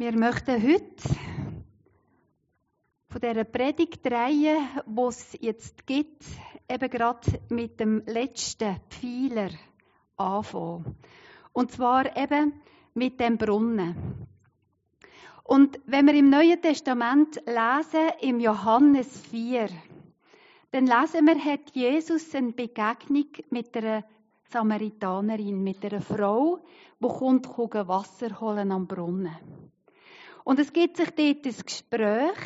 Wir möchten heute von dieser Predigtreihe, die es jetzt gibt, eben gerade mit dem letzten Pfeiler anfangen. Und zwar eben mit dem Brunnen. Und wenn wir im Neuen Testament lesen, im Johannes 4, dann lesen wir, hat Jesus eine Begegnung mit einer Samaritanerin, mit einer Frau, die kommt, Wasser holen am Brunnen. Und es gibt sich dort ein Gespräch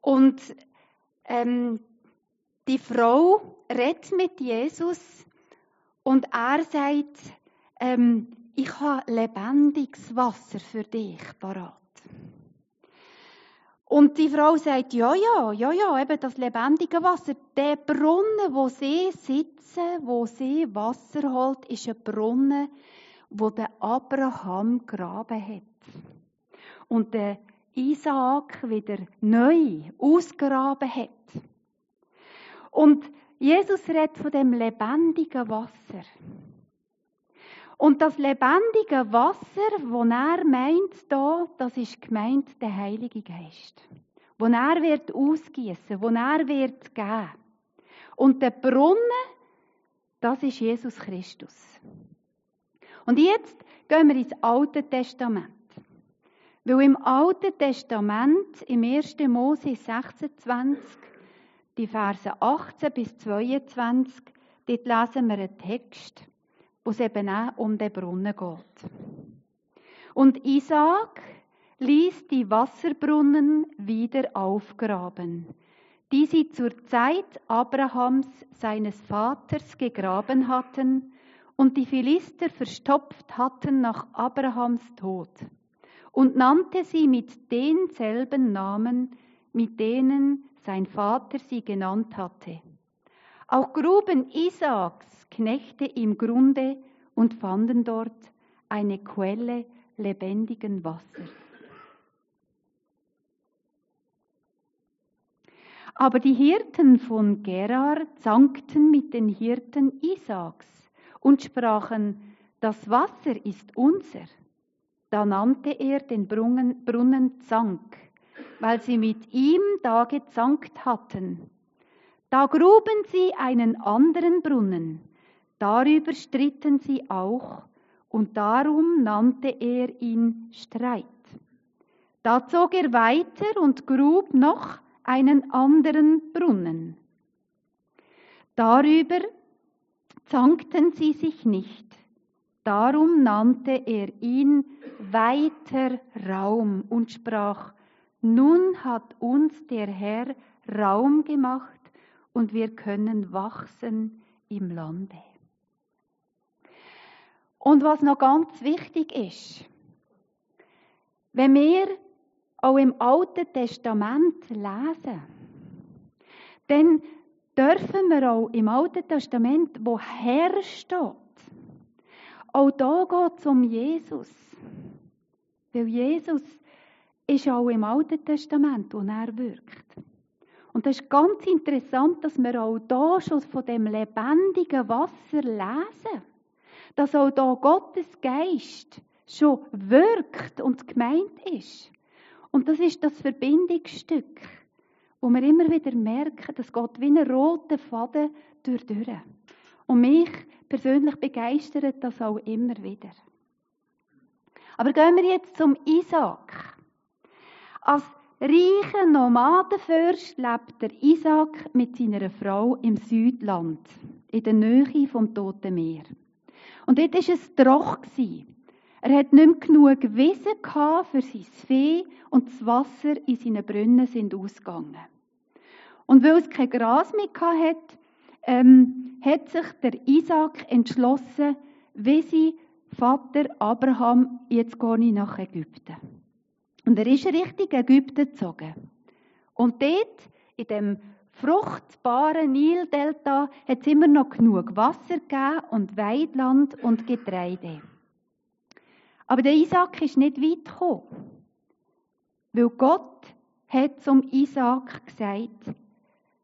und ähm, die Frau redet mit Jesus und er sagt, ähm, ich habe lebendiges Wasser für dich parat. Und die Frau sagt, ja, ja, ja, ja, eben das lebendige Wasser. Der Brunnen, wo sie sitzen, wo sie Wasser holt, ist ein Brunnen, wo der Abraham graben hat und der Isaak wieder neu ausgraben hat. Und Jesus redet von dem lebendigen Wasser. Und das lebendige Wasser, wo er meint, da, das ist gemeint der Heilige Geist. Wo er wird ausgießen, wo er wird geben. Und der Brunnen, das ist Jesus Christus. Und jetzt gehen wir ins Alte Testament. Weil im Alten Testament, im 1. Mose 26, die Verse 18 bis 22, dort lesen wir einen Text, wo es eben auch um den Brunnen geht. Und Isaac ließ die Wasserbrunnen wieder aufgraben, die sie zur Zeit Abrahams, seines Vaters, gegraben hatten und die Philister verstopft hatten nach Abrahams Tod und nannte sie mit denselben Namen, mit denen sein Vater sie genannt hatte. Auch gruben Isaaks Knechte im Grunde und fanden dort eine Quelle lebendigen Wassers. Aber die Hirten von Gerar zankten mit den Hirten Isaaks und sprachen, das Wasser ist unser. Da nannte er den Brunnen, Brunnen Zank, weil sie mit ihm da gezankt hatten. Da gruben sie einen anderen Brunnen, darüber stritten sie auch, und darum nannte er ihn Streit. Da zog er weiter und grub noch einen anderen Brunnen. Darüber zankten sie sich nicht, Darum nannte er ihn weiter Raum und sprach, nun hat uns der Herr Raum gemacht und wir können wachsen im Lande. Und was noch ganz wichtig ist, wenn wir auch im Alten Testament lesen, dann dürfen wir auch im Alten Testament, wo Herr steht, auch da geht es um Jesus. Weil Jesus ist auch im Alten Testament, wo er wirkt. Und das ist ganz interessant, dass wir auch da schon von dem lebendigen Wasser lesen. Dass auch da Gottes Geist schon wirkt und gemeint ist. Und das ist das Verbindungsstück, wo wir immer wieder merken, dass Gott wie ein roter Faden durch. Und mich persönlich begeistert das auch immer wieder. Aber gehen wir jetzt zum Isaac. Als reicher Nomadenfürst lebt der Isaac mit seiner Frau im Südland, in der Nähe vom Toten Meer. Und dort war es troch. Er hat nicht mehr genug Wissen für sein Vieh und das Wasser in seinen Brunnen sind ausgegangen. Und weil es kein Gras mehr hatte, ähm, hat sich der Isaac entschlossen, wie sein Vater Abraham, jetzt gehe ich nach Ägypten. Und er ist Richtung Ägypten gezogen. Und dort, in dem fruchtbaren Nildelta, hat es immer noch genug Wasser gegeben und Weidland und Getreide. Aber der Isaac ist nicht weit gekommen. Weil Gott hat zum Isaac gesagt,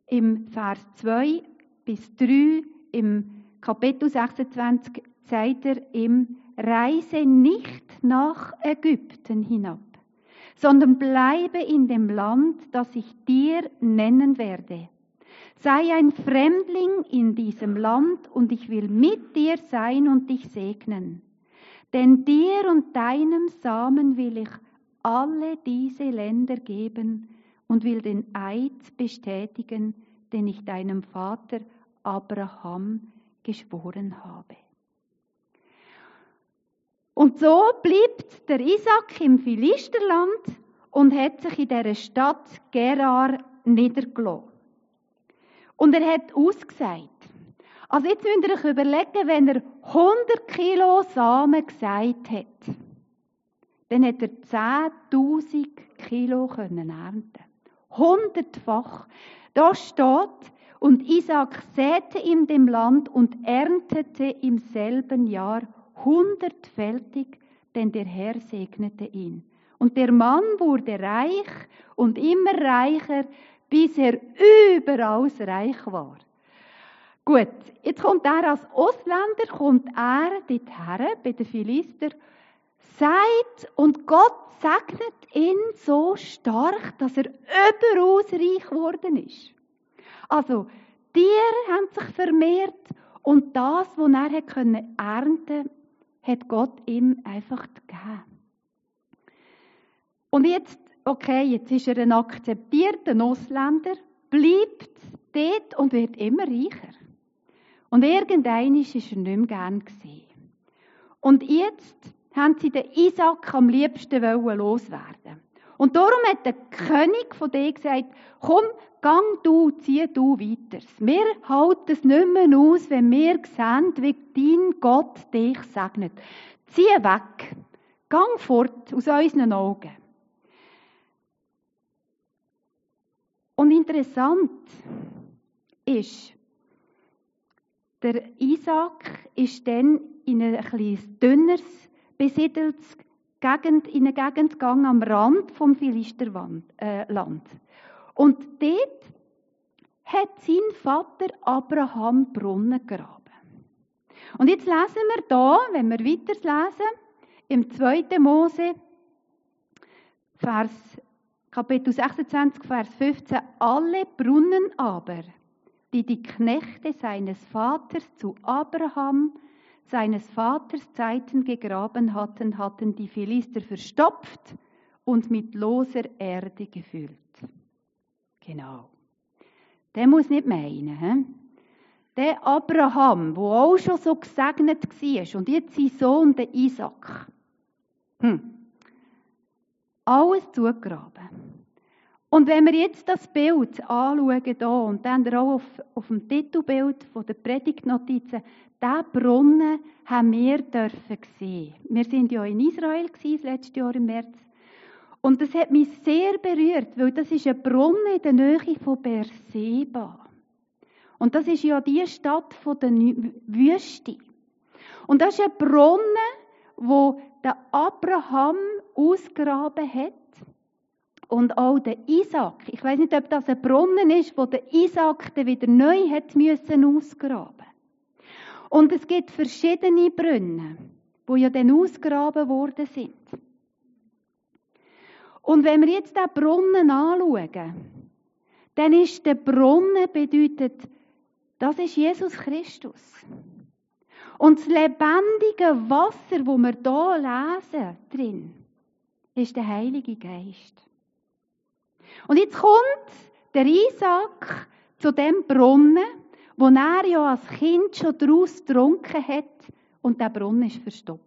im Vers 2, bis 3 im Kapitel 26 sagt er ihm, reise nicht nach Ägypten hinab. sondern bleibe in dem Land, das ich dir nennen werde. Sei ein Fremdling in diesem Land und ich will mit dir sein und dich segnen. Denn dir und deinem Samen will ich alle diese Länder geben und will den Eid bestätigen, den ich deinem Vater Abraham geschworen habe. Und so bleibt der Isaac im Philisterland und hat sich in der Stadt Gerar niedergelassen. Und er hat ausgesagt. Also jetzt müsst ihr euch überlegen, wenn er 100 Kilo Samen gesagt hat, dann hat er 10.000 Kilo können ernten. Hundertfach. Da steht, und Isaac säte in dem Land und erntete im selben Jahr hundertfältig, denn der Herr segnete ihn. Und der Mann wurde reich und immer reicher, bis er überaus reich war. Gut, jetzt kommt er als Ausländer, kommt er dorthin, bei den Philister, sagt, und Gott segnet ihn so stark, dass er überaus reich geworden ist. Also, Tiere haben sich vermehrt und das, was er ernten konnte, hat Gott ihm einfach gegeben. Und jetzt, okay, jetzt ist er ein akzeptierter Ausländer, bleibt dort und wird immer reicher. Und irgendein ist er nicht mehr gern gesehen. Und jetzt haben sie den Isaac am liebsten loswerden. Und darum hat der König von denen gesagt, komm, gang du, zieh du weiter. Wir halten es nicht mehr aus, wenn wir sehen, wie dein Gott dich segnet. Zieh weg. Gang fort aus unseren Augen. Und interessant ist, der Isaac ist dann in ein etwas dünneres, besiedeltes Gegend, in eine Gegend gegangen am Rand vom Philisterland. Äh, Und dort hat sein Vater Abraham Brunnen gegraben. Und jetzt lesen wir da, wenn wir weiter lesen, im 2. Mose, Vers, Kapitel 26, Vers 15, alle Brunnen aber, die die Knechte seines Vaters zu Abraham, seines Vaters Zeiten gegraben hatten, hatten die Philister verstopft und mit loser Erde gefüllt. Genau. Der muss nicht meinen. He? Der Abraham, wo auch schon so gesegnet war, und jetzt sein Sohn, der Isaac. Hm. Alles zugegraben. Und wenn wir jetzt das Bild anschauen hier, und dann auch auf, auf dem Titelbild von der Predigtnotizen, diesen Brunnen haben wir dürfen sehen. Wir sind ja in Israel gewesen, das letzte Jahr im März. Und das hat mich sehr berührt, weil das ist ein Brunnen in der Nähe von Berseba. Und das ist ja die Stadt von der Wüste. Und das ist ein Brunnen, wo der Abraham ausgraben hat und auch der Isaac. Ich weiß nicht, ob das ein Brunnen ist, wo der Isaac dann wieder neu hat müssen ausgraben. Und es gibt verschiedene Brunnen, wo ja dann ausgraben worden sind. Und wenn wir jetzt den Brunnen anschauen, dann ist der Brunnen bedeutet, das ist Jesus Christus. Und das lebendige Wasser, wo wir hier lesen drin, ist der Heilige Geist. Und jetzt kommt der Isaac zu dem Brunnen, wo er ja als Kind schon daraus getrunken hat und der Brunnen ist verstopft.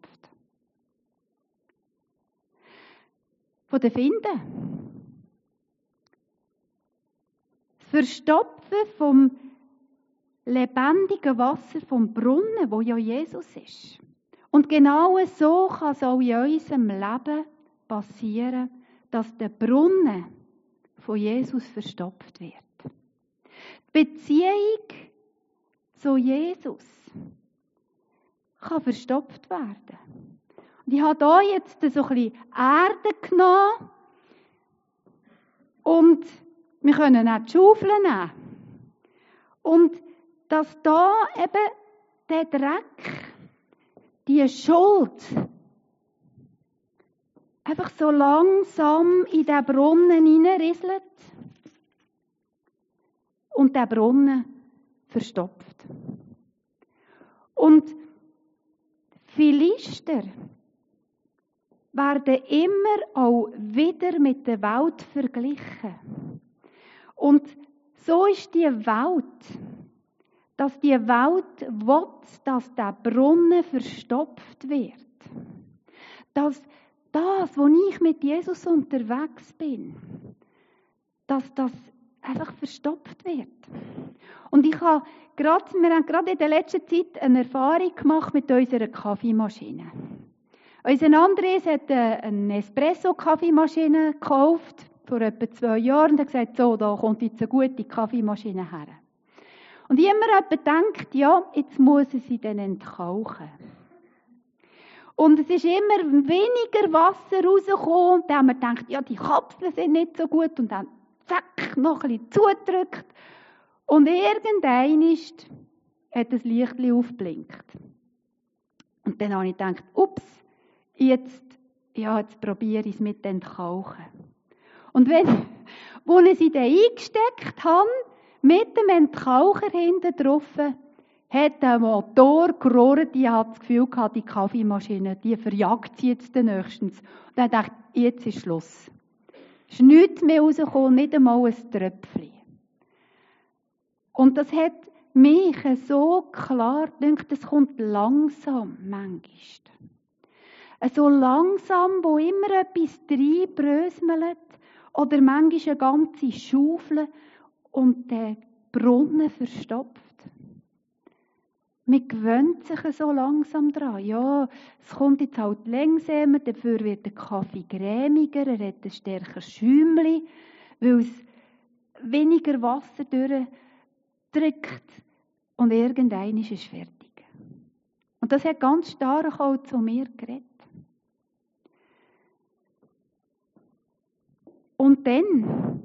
Von den Finden. Das Verstopfen vom lebendigen Wasser vom Brunnen, wo ja Jesus ist. Und genau so kann es auch in unserem Leben passieren, dass der Brunnen von Jesus verstopft wird. Die Beziehung zu Jesus kann verstopft werden. Und ich habe hier jetzt so ein bisschen Erde genommen und wir können auch die Schaufel nehmen. Und dass da eben der Dreck, die Schuld, einfach so langsam in den Brunnen hineinrieselt und der Brunnen verstopft. Und Philister werden immer auch wieder mit der Welt verglichen. Und so ist die Welt, dass die Welt will, dass der Brunnen verstopft wird. Dass das, wo ich mit Jesus unterwegs bin, dass das einfach verstopft wird. Und ich habe gerade, wir haben gerade in der letzten Zeit eine Erfahrung gemacht mit unserer Kaffeemaschine. Unser Andres hat eine Espresso-Kaffeemaschine gekauft vor etwa zwei Jahren und hat gesagt, so, da kommt jetzt eine gute Kaffeemaschine her. Und immer jemand denkt, ja, jetzt muss er sie dann entkauchen. Und es ist immer weniger Wasser rausgekommen. Und dann haben wir gedacht, ja, die Kapseln sind nicht so gut. Und dann zack, noch ein bisschen zudrückt. Und irgendein ist, hat das Licht aufgeblinkt. Und dann habe ich gedacht, ups, jetzt, ja, jetzt probiere ich es mit dem Entkalken. Und wenn, wo ich sie dann eingesteckt habe, mit dem Entkalker hinten drauf, hat der Motor gerohrt, ich hatte das Gefühl gehabt, die Kaffeemaschine, die verjagt sie jetzt nächstens. Und dann dachte ich, jetzt ist Schluss. Es ist nichts mehr rausgekommen, nicht einmal ein Tröpfchen. Und das hat mich so klar gedacht, es kommt langsam, manchmal. So langsam, wo immer etwas reinbröselt, oder manchmal eine ganze Schaufel und der Brunnen verstopft. Man gewöhnt sich so langsam dran. Ja, es kommt jetzt halt langsamer, dafür wird der Kaffee cremiger, er hat ein stärker Schäumchen, weil es weniger Wasser durchdrückt und irgendein ist es fertig. Und das hat ganz stark auch zu mir geredet. Und dann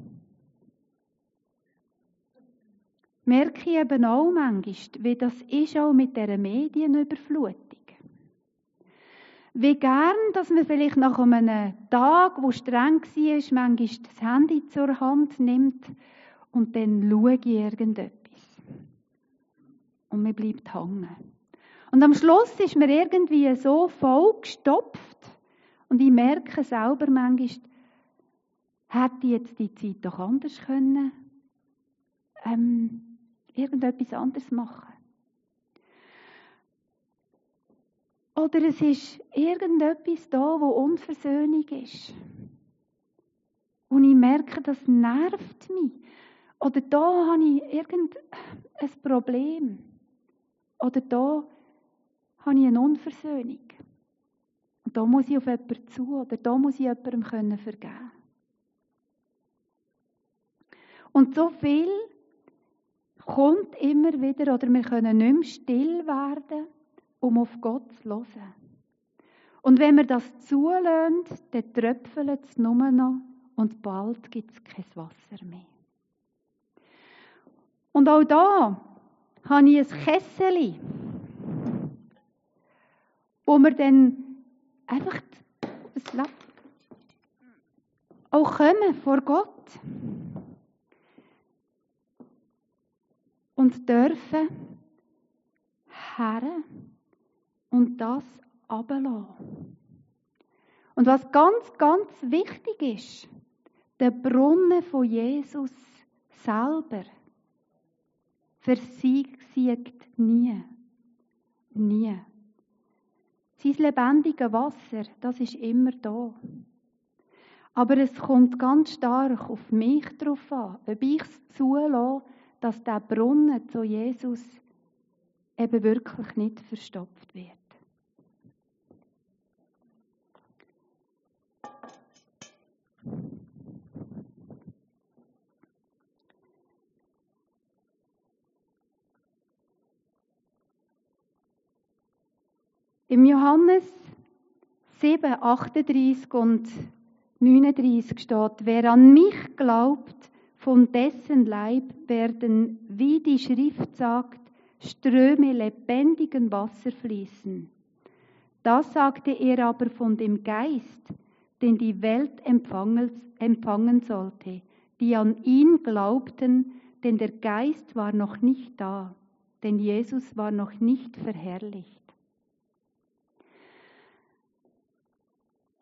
merke ich eben auch manchmal, wie das ist auch mit dieser Medienüberflutung. Wie gern, dass man vielleicht nach einem Tag, wo streng war, manchmal das Handy zur Hand nimmt und dann schaue ich irgendetwas. Und man bleibt hängen. Und am Schluss ist mir irgendwie so voll gestopft und ich merke selber manchmal, hätte ich jetzt die Zeit doch anders können. Ähm, irgendetwas anderes machen. Oder es ist irgendetwas da, wo Unversöhnung ist. Und ich merke, das nervt mich. Oder da habe ich irgendein Problem. Oder da habe ich eine Unversöhnung. Und da muss ich auf jemanden zu. Oder da muss ich jemandem vergeben können Und so viel kommt immer wieder, oder wir können nicht mehr still werden, um auf Gott zu hören. Und wenn wir das zulassen, dann tröpfelt es nur noch und bald gibt es kein Wasser mehr. Und auch da habe ich ein Kessel, wo wir dann einfach auch kommen vor Gott. Und dürfen Herren und das ablassen. Und was ganz, ganz wichtig ist, der Brunnen von Jesus selber versiegt nie. Nie. Sein lebendiges Wasser, das ist immer da. Aber es kommt ganz stark auf mich drauf an, ob ich es zulasse, dass der Brunnen zu Jesus eben wirklich nicht verstopft wird. Im Johannes 7, 38 und 39 steht, wer an mich glaubt, von dessen Leib werden, wie die Schrift sagt, Ströme lebendigen Wasser fließen. Das sagte er aber von dem Geist, den die Welt empfangen sollte, die an ihn glaubten, denn der Geist war noch nicht da, denn Jesus war noch nicht verherrlicht.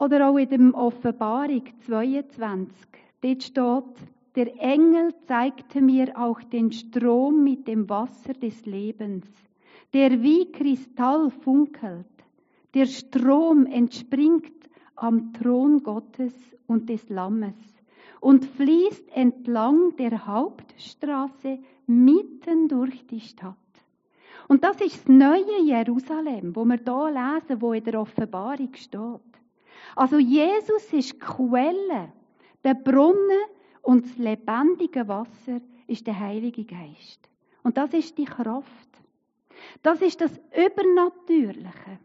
Oder auch in der Offenbarung 22, dort steht, der Engel zeigte mir auch den Strom mit dem Wasser des Lebens, der wie Kristall funkelt. Der Strom entspringt am Thron Gottes und des Lammes und fließt entlang der Hauptstraße mitten durch die Stadt. Und das ist das neue Jerusalem, wo wir hier lesen, wo in der Offenbarung steht. Also Jesus ist Quelle, der Brunnen und das lebendige Wasser ist der Heilige Geist. Und das ist die Kraft. Das ist das Übernatürliche.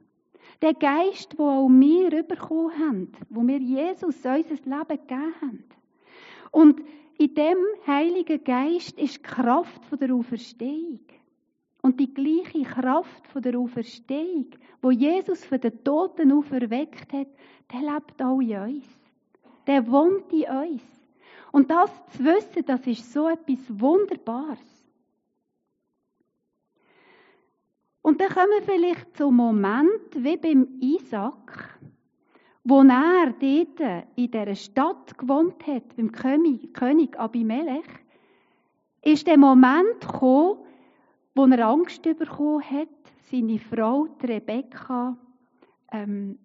Der Geist, wo auch wir bekommen haben, wo wir Jesus unser Leben gegeben haben. Und in dem Heiligen Geist ist die Kraft der Auferstehung. Und die gleiche Kraft der Auferstehung, wo Jesus für den Toten auferweckt hat, der lebt auch in uns. Der wohnt in uns. Und das zu wissen, das ist so etwas Wunderbares. Und dann kommen wir vielleicht zum Moment, wie beim Isaac, wo er dort in dieser Stadt gewohnt hat, beim König, Abimelech, ist der Moment gekommen, wo er Angst bekommen hat, seine Frau, Rebekka, ähm,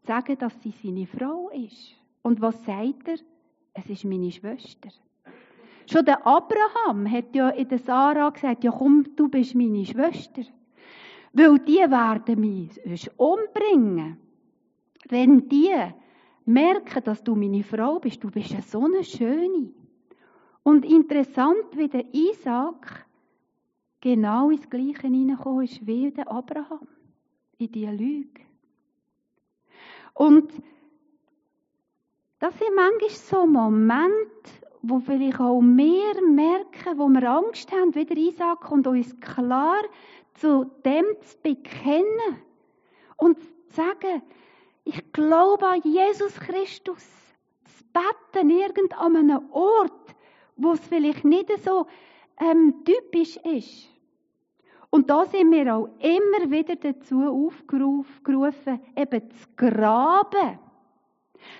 zu sagen, dass sie seine Frau ist. Und was sagt er? Es ist meine Schwester. Schon der Abraham hat ja in der Sarah gesagt, ja komm, du bist meine Schwester. Weil die werden mich umbringen. Wenn die merken, dass du meine Frau bist, du bist ja so eine Schöne. Und interessant, wie der Isaac genau ins Gleiche hineingekommen ist wie der Abraham. In diese Lüge. Und das sind manchmal so Momente, wo vielleicht auch wir merken, wo wir Angst haben, wie der Isaac, und uns klar zu dem zu bekennen und zu sagen, ich glaube an Jesus Christus. Zu beten irgend an einem Ort, wo es vielleicht nicht so ähm, typisch ist. Und da sind wir auch immer wieder dazu aufgerufen, eben zu graben.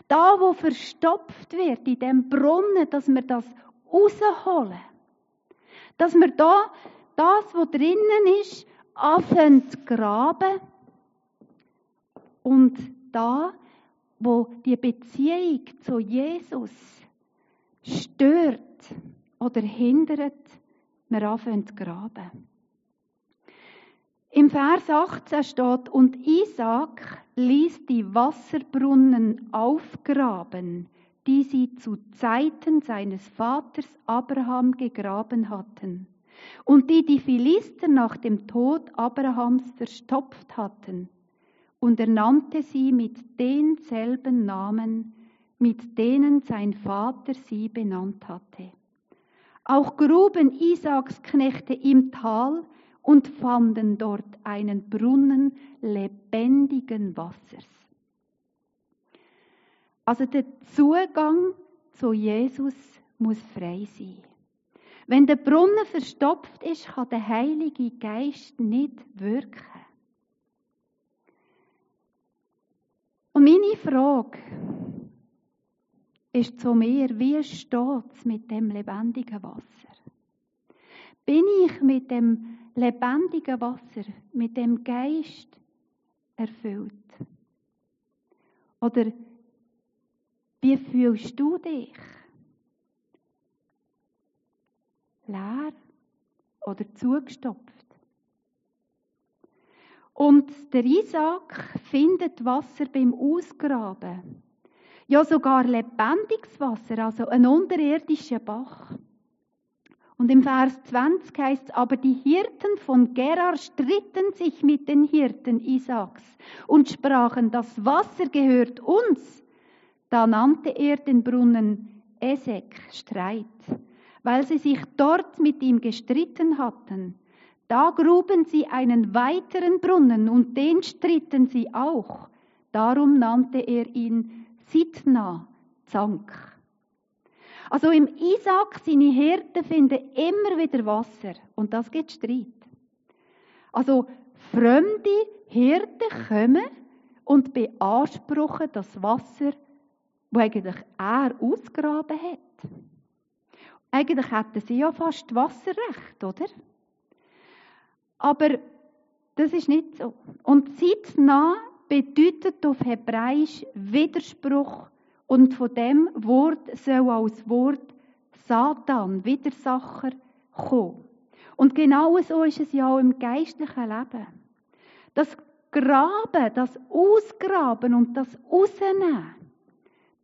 Da, wo verstopft wird, in dem Brunnen, dass wir das rausholen. Dass wir da das, was drinnen ist, anfangen zu graben. Und da, wo die Beziehung zu Jesus stört oder hindert, wir anfangen zu graben. Im Vers 18 steht, und Isaac ließ die Wasserbrunnen aufgraben, die sie zu Zeiten seines Vaters Abraham gegraben hatten und die die Philister nach dem Tod Abrahams verstopft hatten. Und er nannte sie mit denselben Namen, mit denen sein Vater sie benannt hatte. Auch gruben Isaaks Knechte im Tal und fanden dort einen Brunnen lebendigen Wassers. Also der Zugang zu Jesus muss frei sein. Wenn der Brunnen verstopft ist, kann der Heilige Geist nicht wirken. Und meine Frage ist zu mir, wie steht es mit dem lebendigen Wasser? Bin ich mit dem lebendigen Wasser, mit dem Geist erfüllt? Oder wie fühlst du dich? leer oder zugestopft. Und der Isaac findet Wasser beim Ausgraben. Ja, sogar lebendiges Wasser, also ein unterirdischer Bach. Und im Vers 20 heißt es, aber die Hirten von Gerar stritten sich mit den Hirten Isaaks und sprachen, das Wasser gehört uns. Da nannte er den Brunnen Esek, Streit weil sie sich dort mit ihm gestritten hatten. Da gruben sie einen weiteren Brunnen und den stritten sie auch. Darum nannte er ihn zeitnah Zank. Also im Isaac, seine Hirten finden immer wieder Wasser und das gibt Streit. Also fremde Hirten kommen und beanspruchen das Wasser, das eigentlich er ausgraben hat. Eigentlich hätten sie ja fast Wasserrecht, oder? Aber das ist nicht so. Und zeitnah bedeutet auf Hebräisch Widerspruch und von dem Wort soll als Wort Satan, Widersacher, kommen. Und genau so ist es ja auch im geistlichen Leben. Das Graben, das Ausgraben und das Rausnehmen,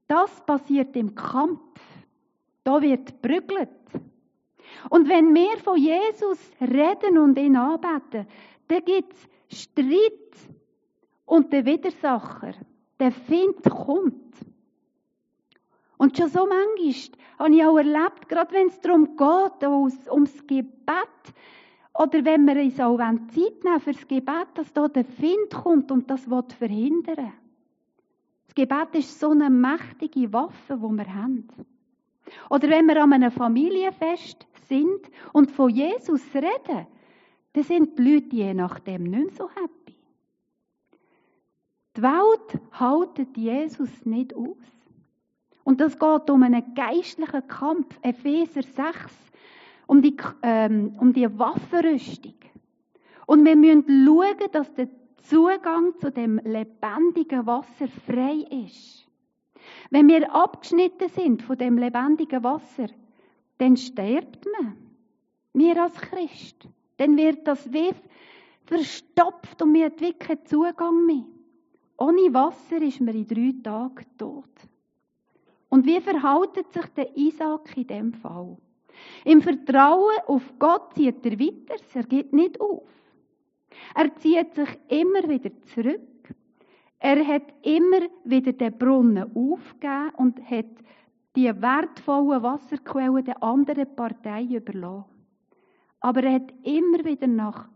das passiert im Kampf. Da wird brügelt. Und wenn wir von Jesus reden und ihn anbeten, dann gibt es Streit und der Widersacher, der Find kommt. Und schon so manchmal habe ich auch erlebt, gerade wenn es darum geht, ums Gebet, oder wenn wir uns auch Zeit nehmen für das Gebet, dass da der Find kommt und das verhindern will. Das Gebet ist so eine mächtige Waffe, die wir haben. Oder wenn wir an einem Familienfest sind und von Jesus reden, dann sind die Leute je nachdem nicht mehr so happy. Die Welt hält Jesus nicht aus. Und das geht um einen geistlichen Kampf, Epheser 6, um die, ähm, um die Waffenrüstung. Und wir müssen schauen, dass der Zugang zu dem lebendigen Wasser frei ist. Wenn wir abgeschnitten sind von dem lebendigen Wasser, dann stirbt man. Wir als Christ. Dann wird das wie verstopft und wir keinen Zugang mehr. Ohne Wasser ist man in drei Tagen tot. Und wie verhaltet sich der Isaac in dem Fall? Im Vertrauen auf Gott zieht er weiter, er geht nicht auf. Er zieht sich immer wieder zurück. Er hat immer wieder den Brunnen aufgegeben und hat die wertvollen Wasserquellen der anderen Partei überlassen. Aber er hat immer wieder nach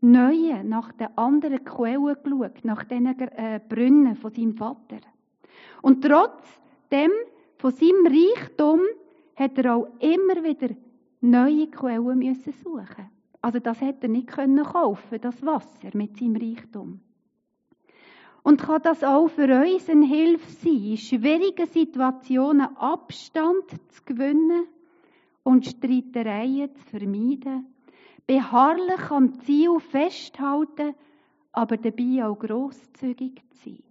neuen, nach den anderen Quellen geschaut, nach den äh, Brunnen von seinem Vater. Und trotzdem von seinem Reichtum hat er auch immer wieder neue Quellen müssen suchen. Also das hätte er nicht können kaufen, das Wasser mit seinem Reichtum. Und kann das auch für uns eine Hilfe sein, in schwierigen Situationen Abstand zu gewinnen und Streitereien zu vermeiden, beharrlich am Ziel festhalten, aber dabei auch grosszügig zu sein.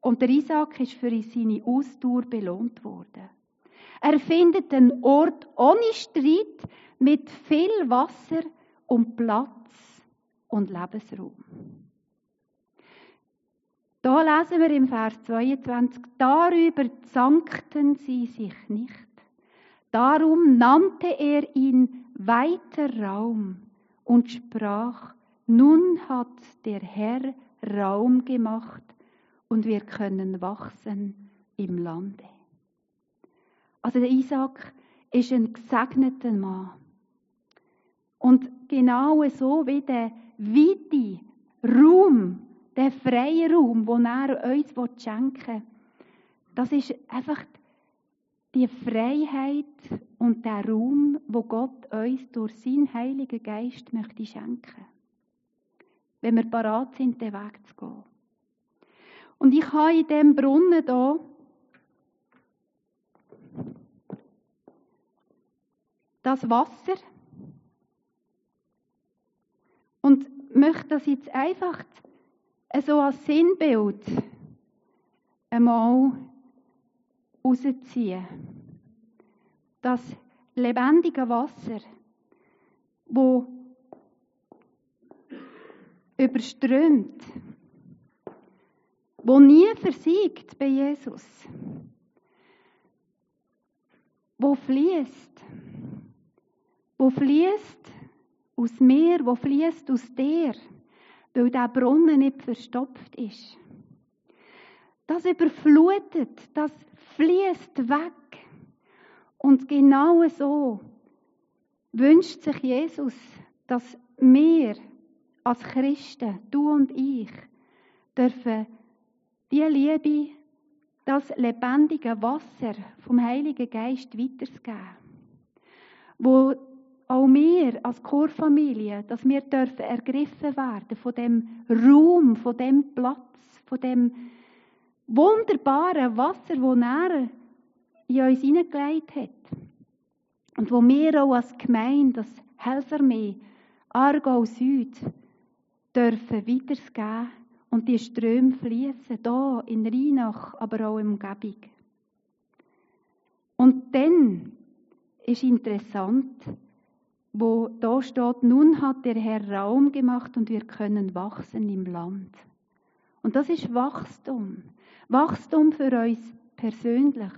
Und der Isaac ist für seine Ausdauer belohnt worden. Er findet einen Ort ohne Streit, mit viel Wasser und Platz und Lebensraum. Da lesen wir im Vers 22, darüber zankten sie sich nicht. Darum nannte er ihn weiter Raum und sprach, nun hat der Herr Raum gemacht und wir können wachsen im Lande. Also der Isaac ist ein gesegneter Mann. Und genau so wie der weite Raum, der freie Raum, den er uns schenken will, das ist einfach die Freiheit und der Raum, wo Gott uns durch seinen Heiligen Geist möchte schenken. Wenn wir parat sind, den Weg zu gehen. Und ich habe in dem Brunnen hier das Wasser und möchte das jetzt einfach so als Sinnbild einmal rausziehen. Das lebendige Wasser, wo überströmt, wo nie versiegt bei Jesus, wo fließt, wo fließt aus mir, wo fließt aus dir, weil der Brunnen nicht verstopft ist. Das überflutet, das fließt weg. Und genau so wünscht sich Jesus, dass wir als Christen, du und ich, dürfen die Liebe das lebendige Wasser vom Heiligen Geist weiterzugeben. Wo auch wir als Chorfamilie, dass wir dürfen ergriffen werden von dem Raum, von dem Platz, von dem wunderbaren Wasser, wo er in uns hineingelegt hat. Und wo wir auch als Gemeinde, als Helfermee, Aargau Süd, dürfen weitergeben und die Ströme fließen, hier in Rheinach, aber auch in Umgebung. Und dann ist interessant, wo da steht, nun hat der Herr Raum gemacht und wir können wachsen im Land. Und das ist Wachstum. Wachstum für uns persönlich,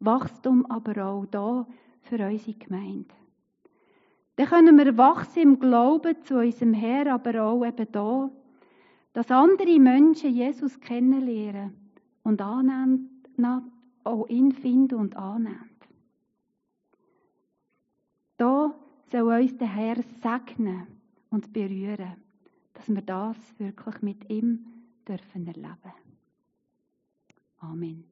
Wachstum aber auch da für unsere Gemeinde. Dann können wir wachsen im Glauben zu unserem Herr, aber auch eben da, dass andere Menschen Jesus kennenlernen und annehmen, auch ihn finden und annehmen. Da soll uns der Herr segnen und berühren, dass wir das wirklich mit ihm dürfen erleben. Amen.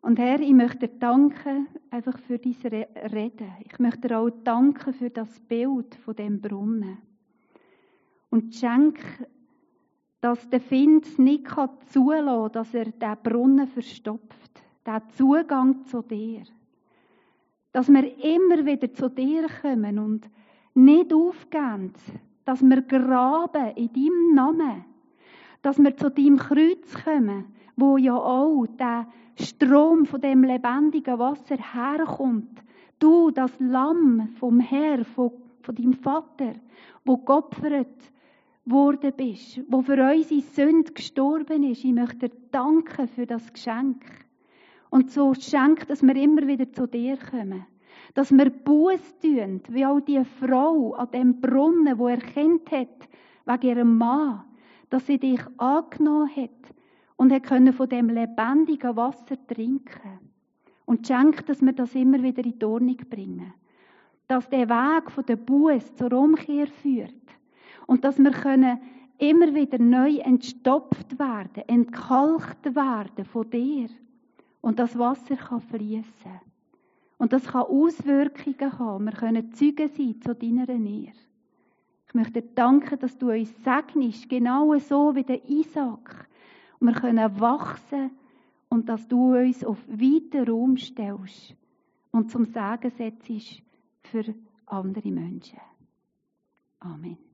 Und Herr, ich möchte dir danken einfach für diese Rede. Ich möchte dir auch danken für das Bild von dem Brunnen. Und schenk, dass der Find nicht zulassen kann, dass er den Brunnen verstopft, den Zugang zu dir dass wir immer wieder zu dir kommen und nicht aufgeben, dass wir graben in deinem Namen, dass wir zu deinem Kreuz kommen, wo ja auch der Strom von dem lebendigen Wasser herkommt. Du, das Lamm vom Herr, von, von deinem Vater, wo geopfert worden bist, wo für unsere Sünde gestorben ist. Ich möchte dir danken für das Geschenk. Und so schenkt, dass wir immer wieder zu dir kommen. Dass wir Buß tun, wie auch die Frau an dem Brunnen, wo erkennt hat, wegen ihrem Mann, dass sie dich angenommen hat und er können von dem lebendigen Wasser trinken. Und schenkt, dass wir das immer wieder in die Ordnung bringen. Dass der Weg von der Buß zur Umkehr führt. Und dass wir können immer wieder neu entstopft werden, entkalkt werden von dir. Und das Wasser kann fließen. Und das kann Auswirkungen haben. Wir können Zeugen sein zu deiner Nähe. Ich möchte dir danken, dass du uns segnest, genau so wie der Isaac. Wir können wachsen und dass du uns auf weiten Raum stellst und zum Sagen setzt für andere Menschen. Amen.